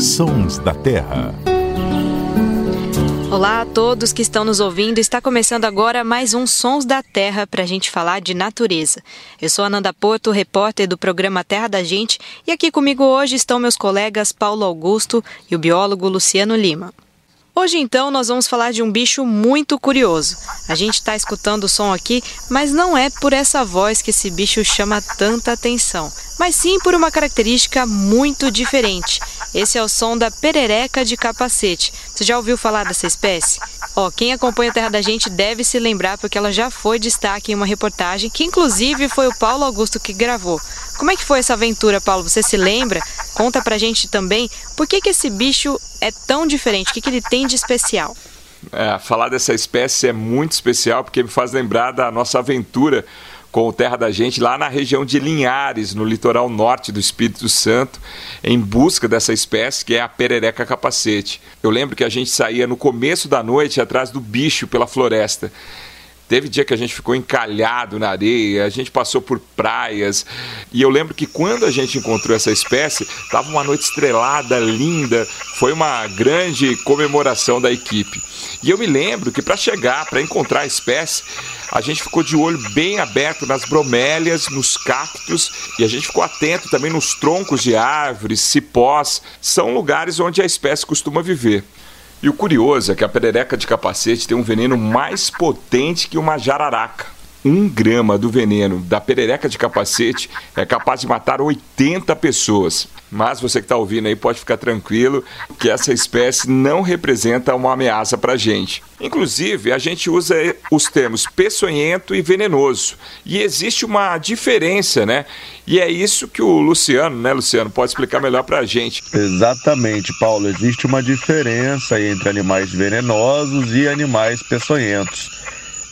Sons da Terra. Olá a todos que estão nos ouvindo. Está começando agora mais um Sons da Terra para a gente falar de natureza. Eu sou Ananda Porto, repórter do programa Terra da Gente, e aqui comigo hoje estão meus colegas Paulo Augusto e o biólogo Luciano Lima. Hoje, então, nós vamos falar de um bicho muito curioso. A gente está escutando o som aqui, mas não é por essa voz que esse bicho chama tanta atenção, mas sim por uma característica muito diferente. Esse é o som da perereca de capacete. Você já ouviu falar dessa espécie? Ó, quem acompanha a Terra da Gente deve se lembrar porque ela já foi destaque em uma reportagem que inclusive foi o Paulo Augusto que gravou. Como é que foi essa aventura, Paulo? Você se lembra? Conta pra gente também por que, que esse bicho é tão diferente, o que, que ele tem de especial. É, falar dessa espécie é muito especial porque me faz lembrar da nossa aventura com o Terra da Gente lá na região de Linhares, no litoral norte do Espírito Santo, em busca dessa espécie que é a perereca capacete. Eu lembro que a gente saía no começo da noite atrás do bicho pela floresta. Teve dia que a gente ficou encalhado na areia, a gente passou por praias. E eu lembro que quando a gente encontrou essa espécie, estava uma noite estrelada, linda. Foi uma grande comemoração da equipe. E eu me lembro que para chegar, para encontrar a espécie, a gente ficou de olho bem aberto nas bromélias, nos cactos e a gente ficou atento também nos troncos de árvores, cipós. São lugares onde a espécie costuma viver. E o curioso é que a perereca de capacete tem um veneno mais potente que uma jararaca. Um grama do veneno da perereca de capacete é capaz de matar 80 pessoas. Mas você que está ouvindo aí pode ficar tranquilo que essa espécie não representa uma ameaça para a gente. Inclusive, a gente usa os termos peçonhento e venenoso. E existe uma diferença, né? E é isso que o Luciano, né, Luciano, pode explicar melhor para a gente. Exatamente, Paulo. Existe uma diferença entre animais venenosos e animais peçonhentos.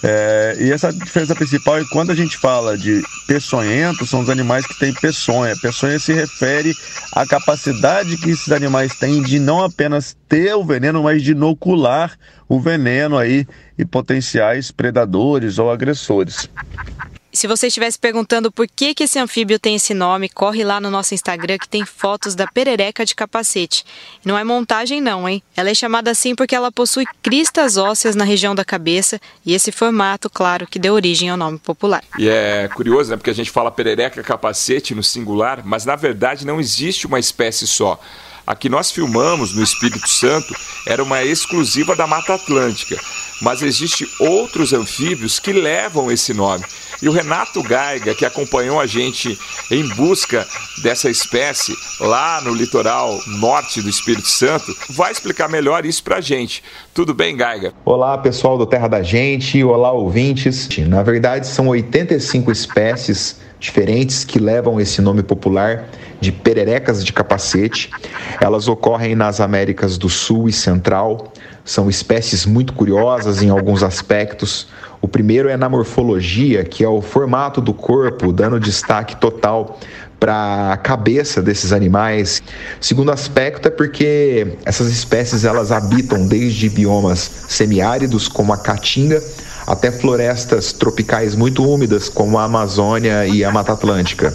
É, e essa diferença principal é quando a gente fala de peçonhentos, são os animais que têm peçonha. Peçonha se refere à capacidade que esses animais têm de não apenas ter o veneno, mas de inocular o veneno aí em potenciais predadores ou agressores. Se você estivesse perguntando por que, que esse anfíbio tem esse nome, corre lá no nosso Instagram que tem fotos da perereca de capacete. Não é montagem não, hein? Ela é chamada assim porque ela possui cristas ósseas na região da cabeça e esse formato, claro, que deu origem ao nome popular. E é curioso, né? Porque a gente fala perereca capacete no singular, mas na verdade não existe uma espécie só. A que nós filmamos no Espírito Santo era uma exclusiva da Mata Atlântica, mas existem outros anfíbios que levam esse nome. E o Renato Gaiga, que acompanhou a gente em busca dessa espécie lá no litoral norte do Espírito Santo, vai explicar melhor isso pra gente. Tudo bem, Gaiga? Olá, pessoal do Terra da Gente, olá, ouvintes. Na verdade, são 85 espécies diferentes que levam esse nome popular de pererecas de capacete. Elas ocorrem nas Américas do Sul e Central. São espécies muito curiosas em alguns aspectos. O primeiro é na morfologia, que é o formato do corpo, dando destaque total para a cabeça desses animais. Segundo aspecto é porque essas espécies elas habitam desde biomas semiáridos como a caatinga até florestas tropicais muito úmidas como a Amazônia e a Mata Atlântica.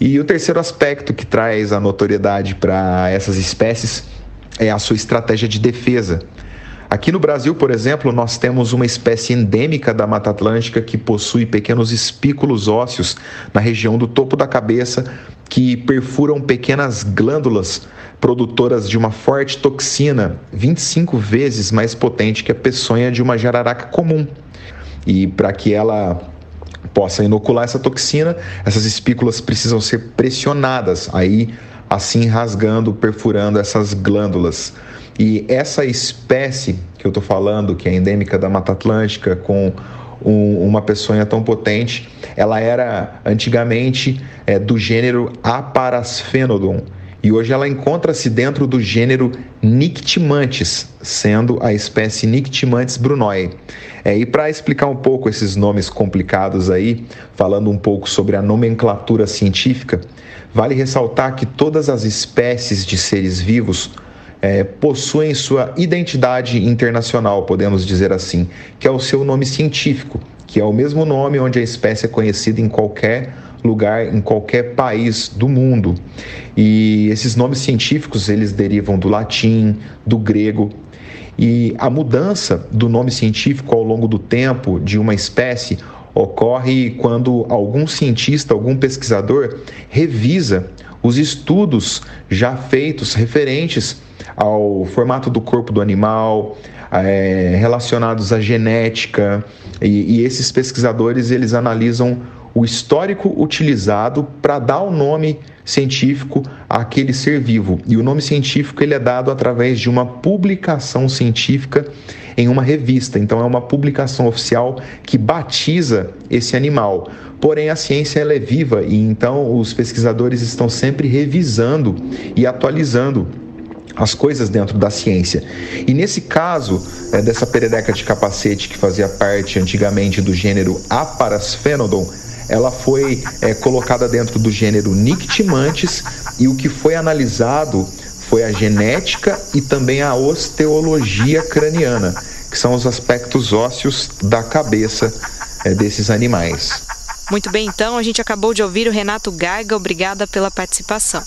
E o terceiro aspecto que traz a notoriedade para essas espécies é a sua estratégia de defesa. Aqui no Brasil, por exemplo, nós temos uma espécie endêmica da Mata Atlântica que possui pequenos espículos ósseos na região do topo da cabeça que perfuram pequenas glândulas produtoras de uma forte toxina 25 vezes mais potente que a peçonha de uma jararaca comum. E para que ela possa inocular essa toxina, essas espículas precisam ser pressionadas, aí assim rasgando, perfurando essas glândulas. E essa espécie que eu estou falando, que é endêmica da Mata Atlântica, com um, uma peçonha tão potente, ela era antigamente é, do gênero Aparasphenodon e hoje ela encontra-se dentro do gênero Nictimantes, sendo a espécie Nictimantes brunoi. É, e para explicar um pouco esses nomes complicados aí, falando um pouco sobre a nomenclatura científica, vale ressaltar que todas as espécies de seres vivos é, possuem sua identidade internacional, podemos dizer assim, que é o seu nome científico, que é o mesmo nome onde a espécie é conhecida em qualquer lugar em qualquer país do mundo. E esses nomes científicos, eles derivam do latim, do grego, e a mudança do nome científico ao longo do tempo de uma espécie ocorre quando algum cientista, algum pesquisador revisa os estudos já feitos referentes ao formato do corpo do animal, é, relacionados à genética, e, e esses pesquisadores eles analisam o histórico utilizado para dar o nome científico àquele ser vivo. E o nome científico ele é dado através de uma publicação científica em uma revista. Então é uma publicação oficial que batiza esse animal. Porém a ciência ela é viva e então os pesquisadores estão sempre revisando e atualizando as coisas dentro da ciência. E nesse caso, é, dessa perereca de capacete que fazia parte antigamente do gênero Aparasphenodon, ela foi é, colocada dentro do gênero Nictimantes e o que foi analisado foi a genética e também a osteologia craniana, que são os aspectos ósseos da cabeça é, desses animais. Muito bem, então, a gente acabou de ouvir o Renato Garga, obrigada pela participação.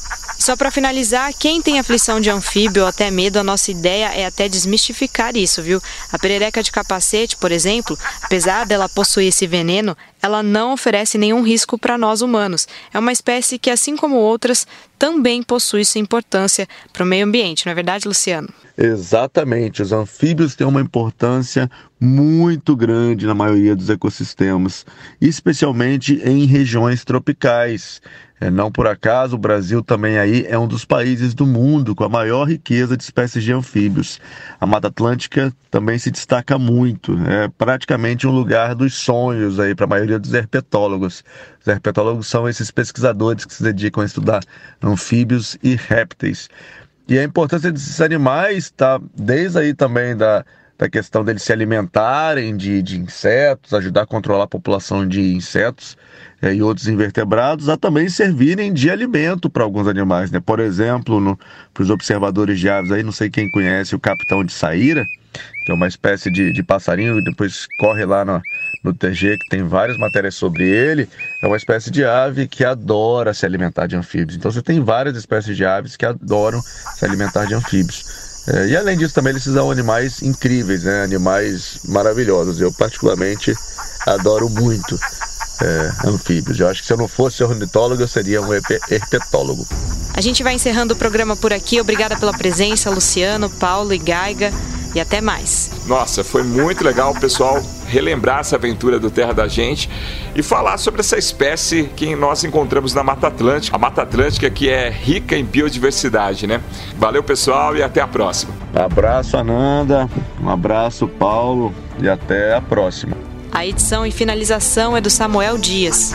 Só para finalizar, quem tem aflição de anfíbio ou até medo, a nossa ideia é até desmistificar isso, viu? A perereca de capacete, por exemplo, apesar dela possuir esse veneno, ela não oferece nenhum risco para nós humanos. É uma espécie que, assim como outras, também possui sua importância para o meio ambiente, não é verdade, Luciano? Exatamente. Os anfíbios têm uma importância muito grande na maioria dos ecossistemas, especialmente em regiões tropicais. É, não por acaso, o Brasil também aí é um dos países do mundo com a maior riqueza de espécies de anfíbios. A Mata Atlântica também se destaca muito, é praticamente um lugar dos sonhos aí para a maioria dos herpetólogos. Os herpetólogos são esses pesquisadores que se dedicam a estudar anfíbios e répteis. E a importância desses animais está desde aí também da, da questão deles se alimentarem de, de insetos, ajudar a controlar a população de insetos é, e outros invertebrados, a também servirem de alimento para alguns animais. Né? Por exemplo, para os observadores de aves, aí não sei quem conhece o capitão de saíra, que é uma espécie de, de passarinho, depois corre lá no, no TG, que tem várias matérias sobre ele. É uma espécie de ave que adora se alimentar de anfíbios. Então você tem várias espécies de aves que adoram se alimentar de anfíbios. É, e além disso, também eles são animais incríveis, né? animais maravilhosos. Eu, particularmente, adoro muito é, anfíbios. Eu acho que se eu não fosse ornitólogo, eu seria um herpetólogo. A gente vai encerrando o programa por aqui. Obrigada pela presença, Luciano, Paulo e Gaiga. E até mais. Nossa, foi muito legal, pessoal, relembrar essa aventura do Terra da Gente e falar sobre essa espécie que nós encontramos na Mata Atlântica. A Mata Atlântica que é rica em biodiversidade, né? Valeu, pessoal, e até a próxima. abraço, Ananda. Um abraço, Paulo, e até a próxima. A edição e finalização é do Samuel Dias.